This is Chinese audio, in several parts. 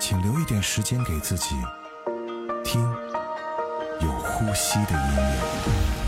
请留一点时间给自己，听有呼吸的音乐。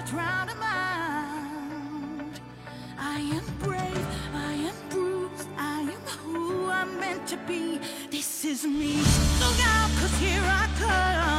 that round amount. I am brave, I am bruised, I am who I'm meant to be. This is me. Look out, cause here I come.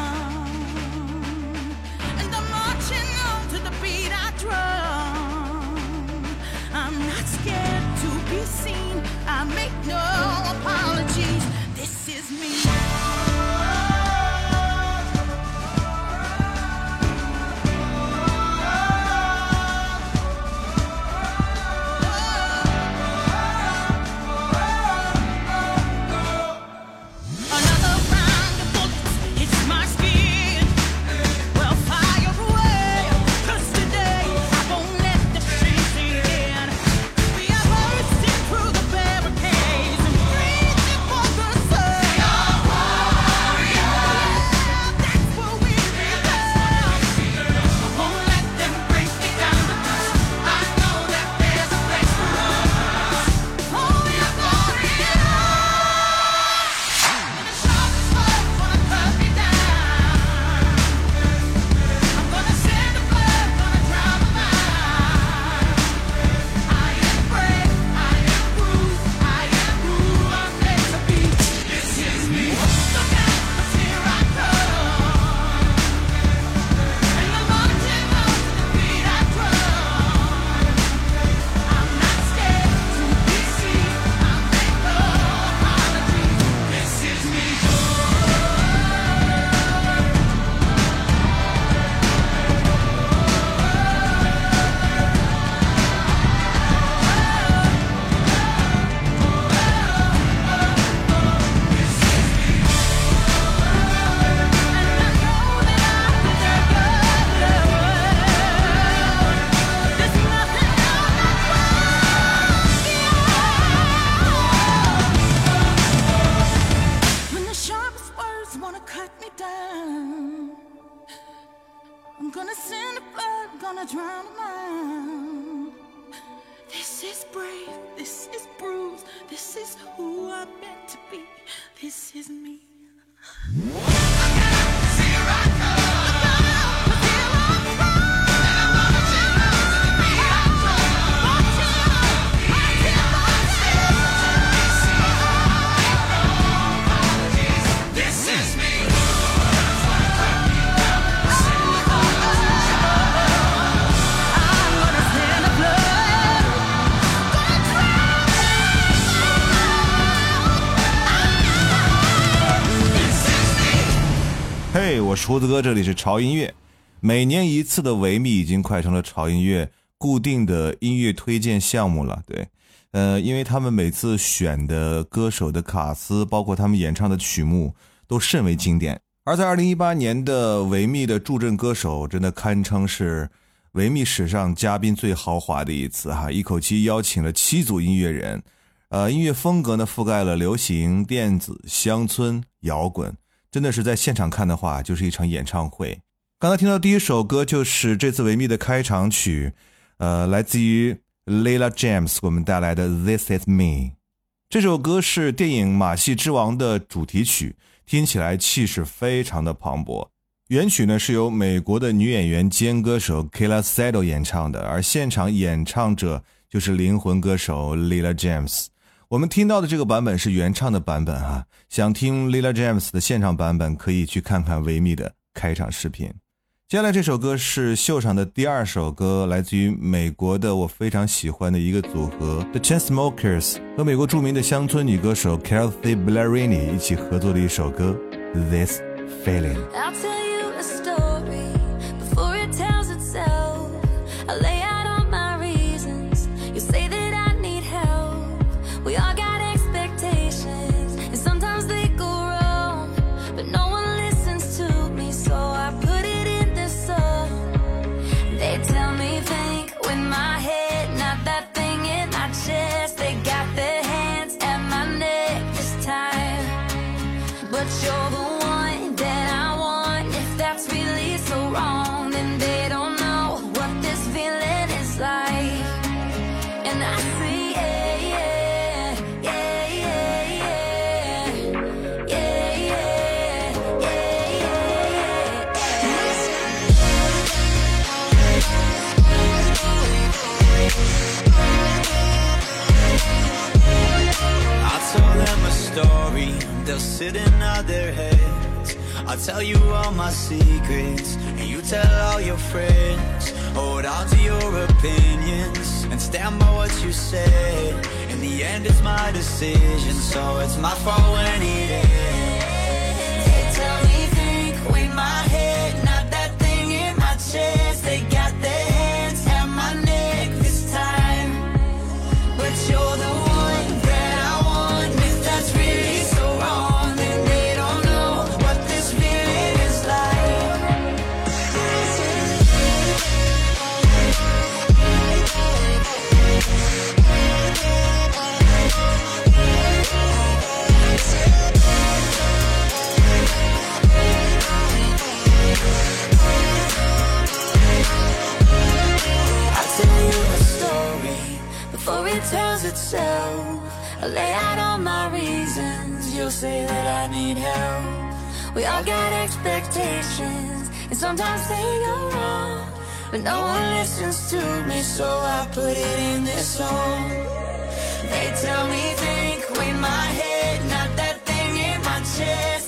厨子哥，这里是潮音乐。每年一次的维密已经快成了潮音乐固定的音乐推荐项目了。对，呃，因为他们每次选的歌手的卡司，包括他们演唱的曲目，都甚为经典。而在二零一八年的维密的助阵歌手，真的堪称是维密史上嘉宾最豪华的一次哈！一口气邀请了七组音乐人，呃，音乐风格呢覆盖了流行、电子、乡村、摇滚。真的是在现场看的话，就是一场演唱会。刚才听到第一首歌就是这次维密的开场曲，呃，来自于 Lila James 我们带来的《This Is Me》。这首歌是电影《马戏之王》的主题曲，听起来气势非常的磅礴。原曲呢是由美国的女演员兼歌手 Kayla Sado 演唱的，而现场演唱者就是灵魂歌手 Lila James。我们听到的这个版本是原唱的版本哈，想听 Lila James 的现场版本，可以去看看维密的开场视频。接下来这首歌是秀场的第二首歌，来自于美国的我非常喜欢的一个组合 The Chainsmokers 和美国著名的乡村女歌手 Kelsey Ballerini 一起合作的一首歌 This Feeling。Nod their heads. I'll tell you all my secrets And you tell all your friends. Hold on to your opinions And stand by what you said. In the end it's my decision So it's my fault when it ends. They tell me I lay out all my reasons. You'll say that I need help. We all got expectations And sometimes they go wrong. But no one listens to me So I put it in this song. They tell me think with my head Not that thing in my chest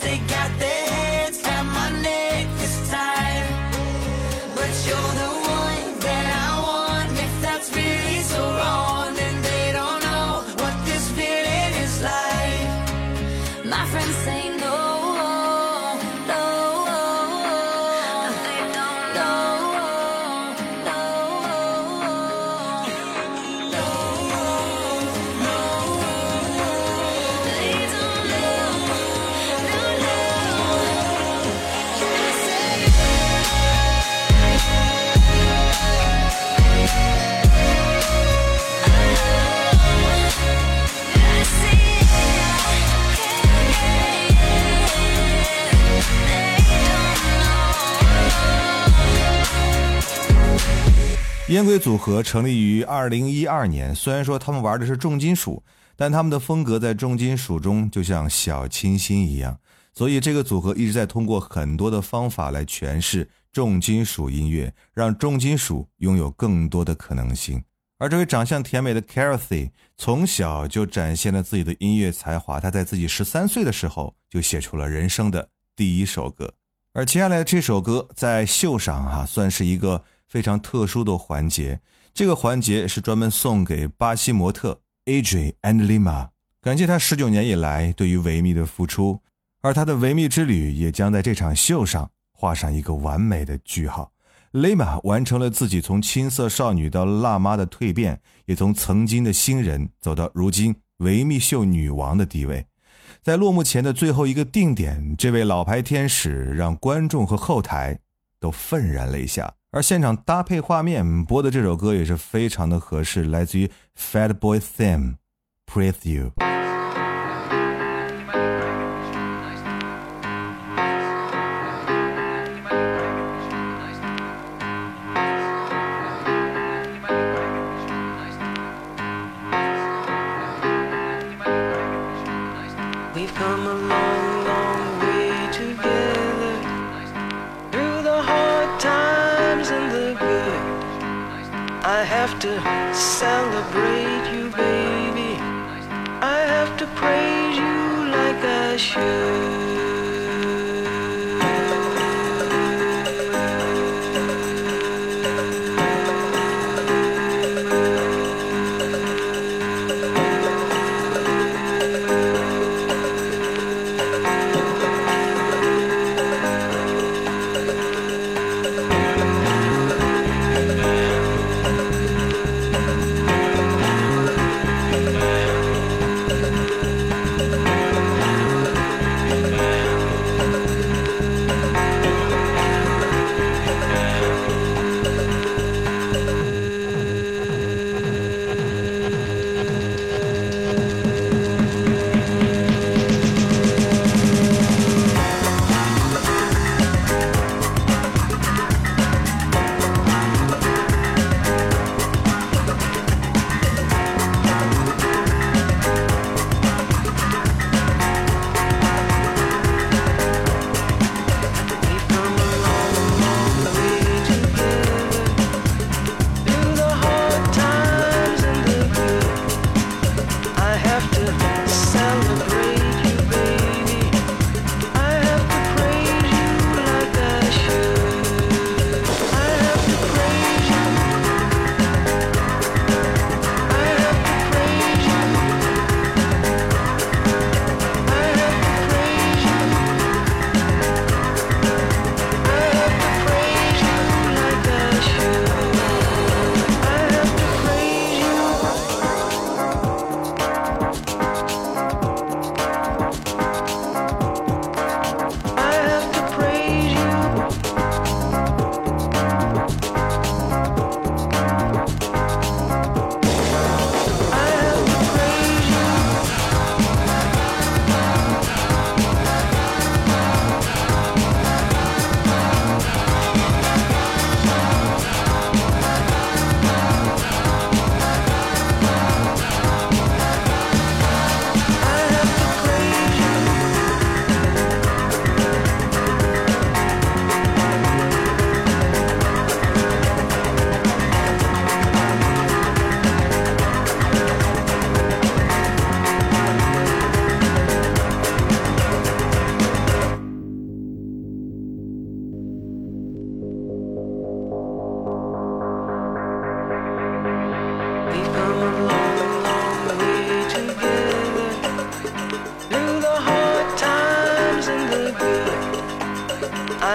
烟鬼组合成立于二零一二年，虽然说他们玩的是重金属，但他们的风格在重金属中就像小清新一样，所以这个组合一直在通过很多的方法来诠释重金属音乐，让重金属拥有更多的可能性。而这位长相甜美的 c a r t h y 从小就展现了自己的音乐才华，他在自己十三岁的时候就写出了人生的第一首歌，而接下来这首歌在秀上哈、算是一个非常特殊的环节，这个环节是专门送给巴西模特 Adri and Lima，感谢他十九年以来对于维密的付出，而他的维密之旅也将在这场秀上画上一个完美的句号。雷玛完成了自己从青涩少女到辣妈的蜕变，也从曾经的新人走到如今维密秀女王的地位。在落幕前的最后一个定点，这位老牌天使让观众和后台都愤然泪下。而现场搭配画面播的这首歌也是非常的合适，来自于 Fat Boy Theme，Praise You》。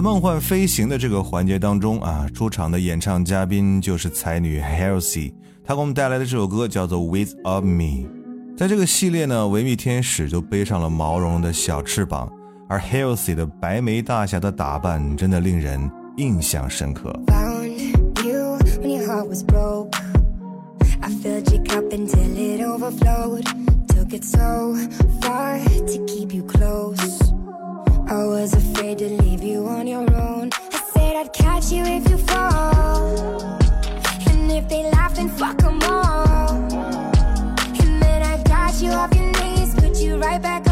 在梦幻飞行的这个环节当中啊，出场的演唱嘉宾就是才女 Halsey，她给我们带来的这首歌叫做《With of Me》。在这个系列呢，维密天使就背上了毛茸茸的小翅膀，而 Halsey 的白眉大侠的打扮真的令人印象深刻。It so far to keep you close. I was afraid to leave you on your own. I said I'd catch you if you fall. And if they laugh, then fuck them all. And then I got you off your knees, put you right back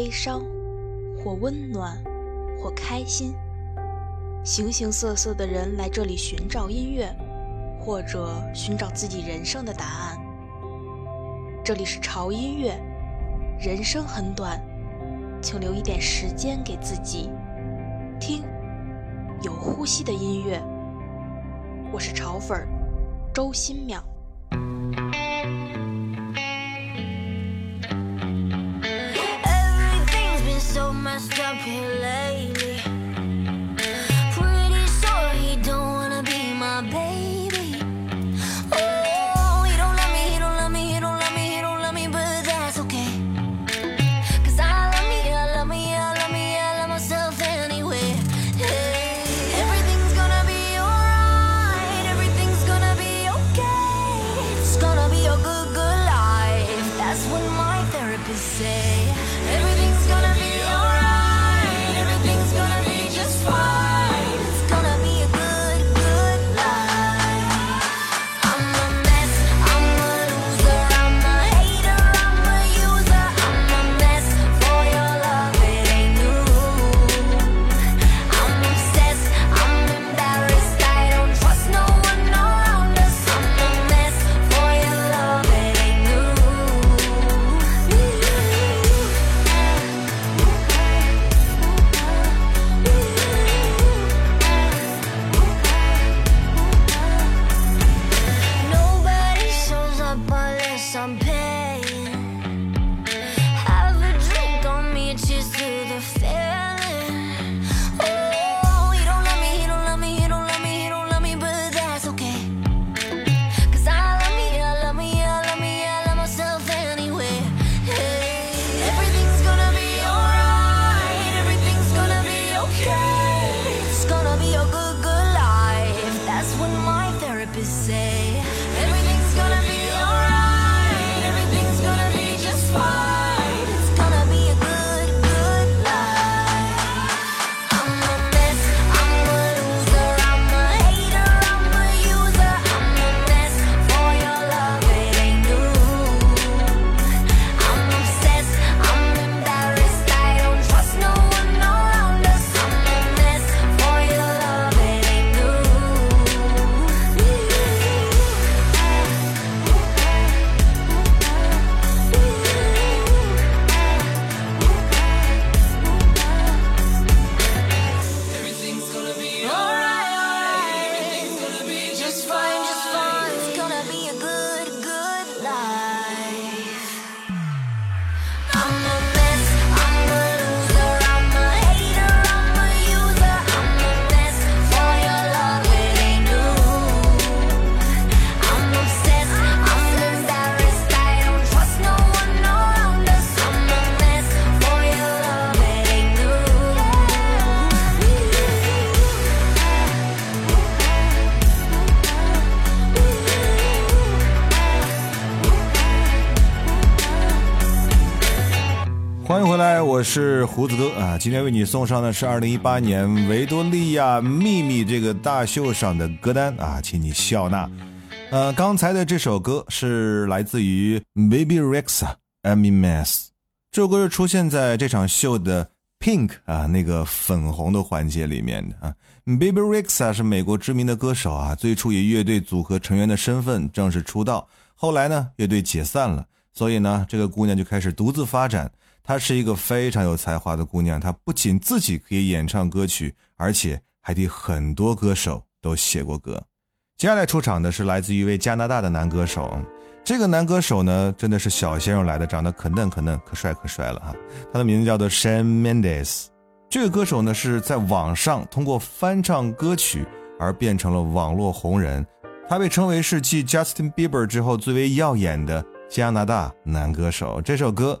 悲伤，或温暖，或开心。形形色色的人来这里寻找音乐，或者寻找自己人生的答案。这里是潮音乐，人生很短，请留一点时间给自己，听有呼吸的音乐。我是潮粉儿，周新淼。stop here late. 是胡子哥啊！今天为你送上的是二零一八年维多利亚秘密这个大秀上的歌单啊，请你笑纳。呃，刚才的这首歌是来自于 Baby Rexa Amy Mess，这首歌是出现在这场秀的 Pink 啊那个粉红的环节里面的啊。Baby Rexa 是美国知名的歌手啊，最初以乐队组合成员的身份正式出道，后来呢乐队解散了，所以呢这个姑娘就开始独自发展。她是一个非常有才华的姑娘，她不仅自己可以演唱歌曲，而且还替很多歌手都写过歌。接下来出场的是来自于一位加拿大的男歌手，这个男歌手呢真的是小鲜肉来的，长得可嫩可嫩，可帅可帅了哈。他的名字叫做 Shawn Mendes。这个歌手呢是在网上通过翻唱歌曲而变成了网络红人，他被称为是继 Justin Bieber 之后最为耀眼的加拿大男歌手。这首歌。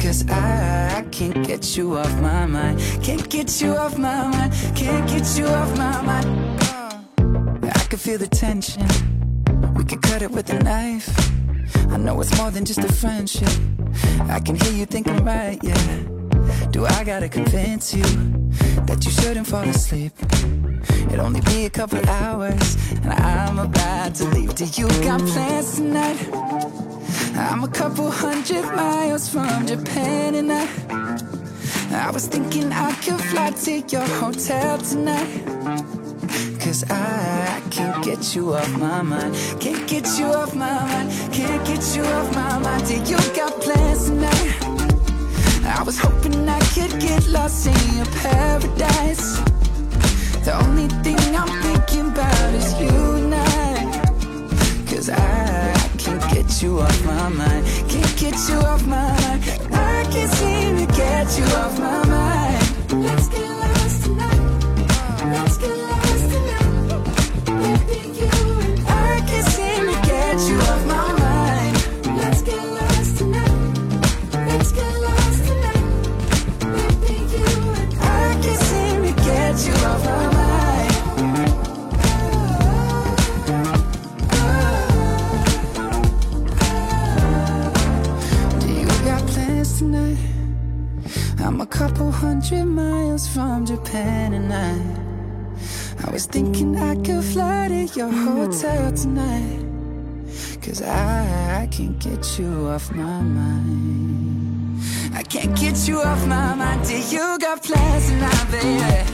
Cause I, I can't get you off my mind. Can't get you off my mind. Can't get you off my mind. Uh, I can feel the tension. We could cut it with a knife. I know it's more than just a friendship. I can hear you thinking right, yeah. Do I gotta convince you that you shouldn't fall asleep? It'll only be a couple hours, and I'm about to leave. Do you got plans tonight? I'm a couple hundred miles from Japan, and I, I was thinking I could fly to your hotel tonight. Cause I, I can't get you off my mind. Can't get you off my mind. Can't get you off my mind. Do you got plans tonight? I was hoping I could get lost in your paradise. The only thing I'm thinking about is you and I. Cause I can't get you off my mind. Can't get you off my mind. I can't seem to get you off my mind. Couple hundred miles from Japan and I I was thinking I could fly to your hotel tonight Cause I, I can't get you off my mind. I can't get you off my mind Do you got plans tonight, baby?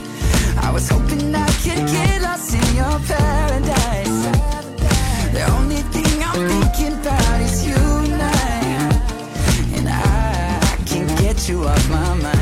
I was hoping I could get lost in your paradise. The only thing I'm thinking about is you and I. And I, I can't get you off my mind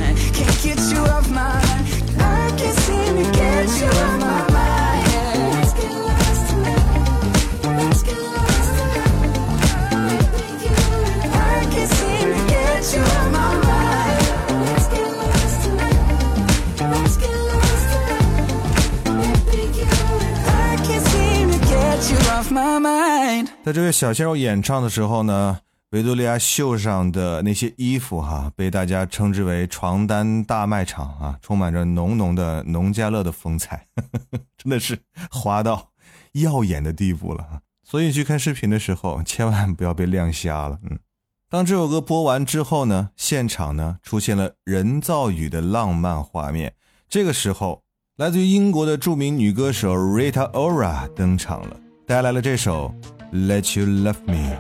my mind 在这位小鲜肉演唱的时候呢，维多利亚秀上的那些衣服哈、被大家称之为床单大卖场啊，充满着浓浓的农家乐的风采，真的是花到耀眼的地步了。所以去看视频的时候，千万不要被亮瞎了。嗯，当这首歌播完之后呢，现场呢出现了人造雨的浪漫画面。这个时候，来自于英国的著名女歌手 Rita Ora 登场了，带来了这首《Let You Love Me》。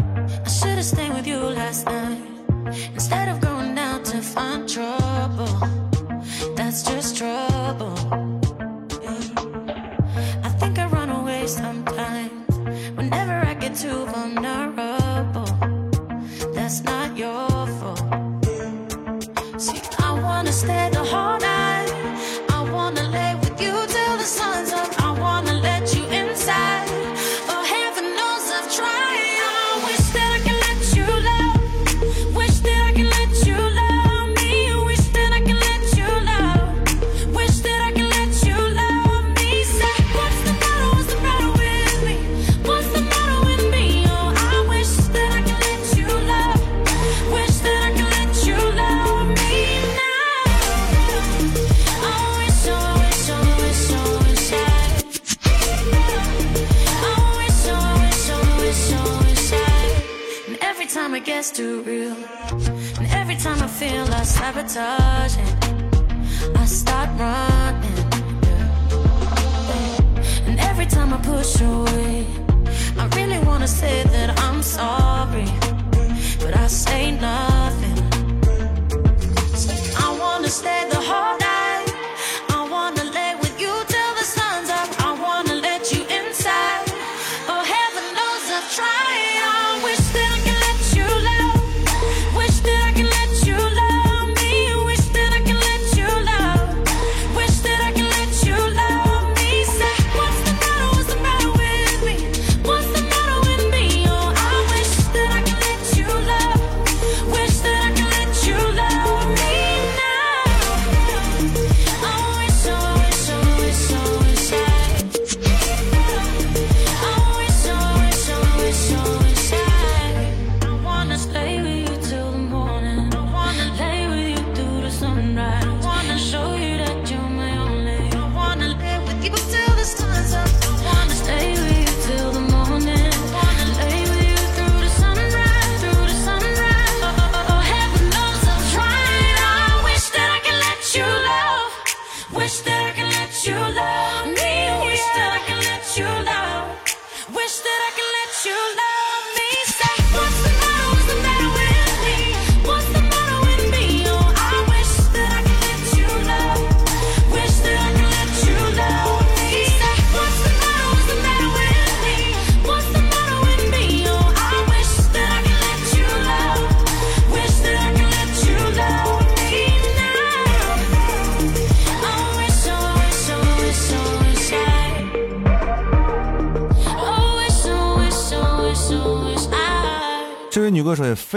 Gets too real, and every time I feel like sabotaging, I start running. And every time I push away, I really wanna say that I'm sorry, but I say nothing. I wanna stay the whole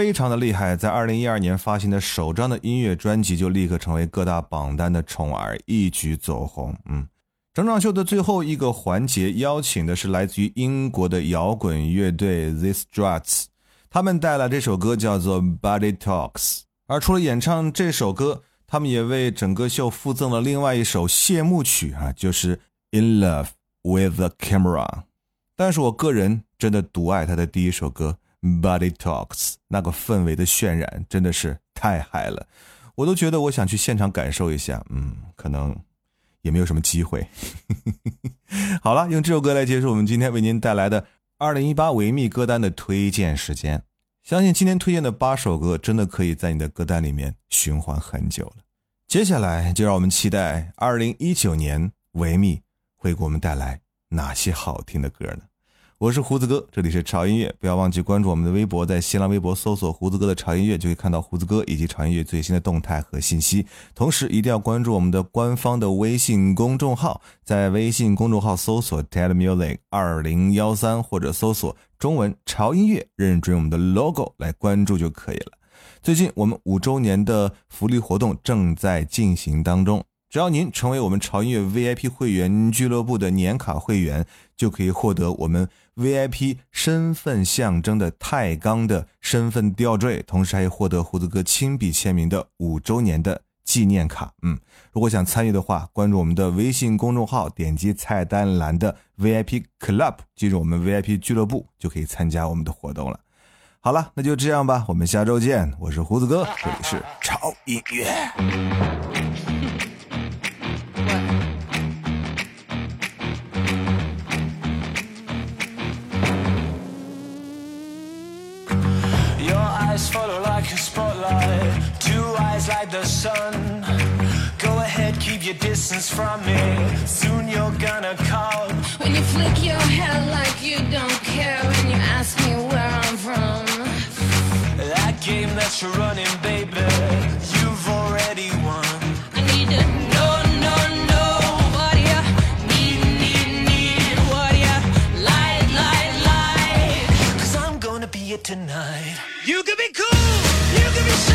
非常的厉害，在二零一二年发行的首张的音乐专辑就立刻成为各大榜单的宠儿，一举走红。嗯，整场秀的最后一个环节邀请的是来自于英国的摇滚乐队 The Struts，他们带来这首歌叫做《Body Talks》。而除了演唱这首歌，他们也为整个秀附赠了另外一首谢幕曲啊，就是《In Love with the Camera》。但是我个人真的独爱他的第一首歌《Body Talks》，那个氛围的渲染真的是太嗨了，我都觉得我想去现场感受一下。嗯，可能也没有什么机会。好了，用这首歌来结束我们今天为您带来的二零一八维密歌单的推荐时间。相信今天推荐的八首歌真的可以在你的歌单里面循环很久了。接下来就让我们期待二零一九年维密会给我们带来哪些好听的歌呢？我是胡子哥，这里是潮音乐，不要忘记关注我们的微博，在新浪微博搜索“胡子哥的潮音乐”，就可以看到胡子哥以及潮音乐最新的动态和信息。同时，一定要关注我们的官方的微信公众号，在微信公众号搜索 “TED Music 二零幺三”或者搜索中文“潮音乐”，认准我们的 logo 来关注就可以了。最近我们五周年的福利活动正在进行当中。只要您成为我们潮音乐 VIP 会员俱乐部的年卡会员，就可以获得我们 VIP 身份象征的钛钢的身份吊坠，同时还可以获得胡子哥亲笔签名的五周年的纪念卡。嗯，如果想参与的话，关注我们的微信公众号，点击菜单栏的 VIP Club，进入我们 VIP 俱乐部，就可以参加我们的活动了。好了，那就这样吧，我们下周见。我是胡子哥，这里是潮音乐。Like a spotlight, two eyes like the sun. Go ahead, keep your distance from me. Soon you're gonna come. When you flick your hair like you don't care when you ask me where I'm from. That game that you're running, baby, you've already won. I need to know, know, know what you need, need, need. What you like, like, like. Cause I'm gonna be it tonight. You can be cool, you can be shy.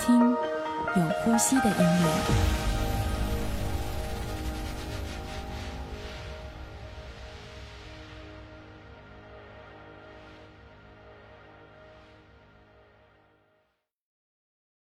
听有呼吸的音乐。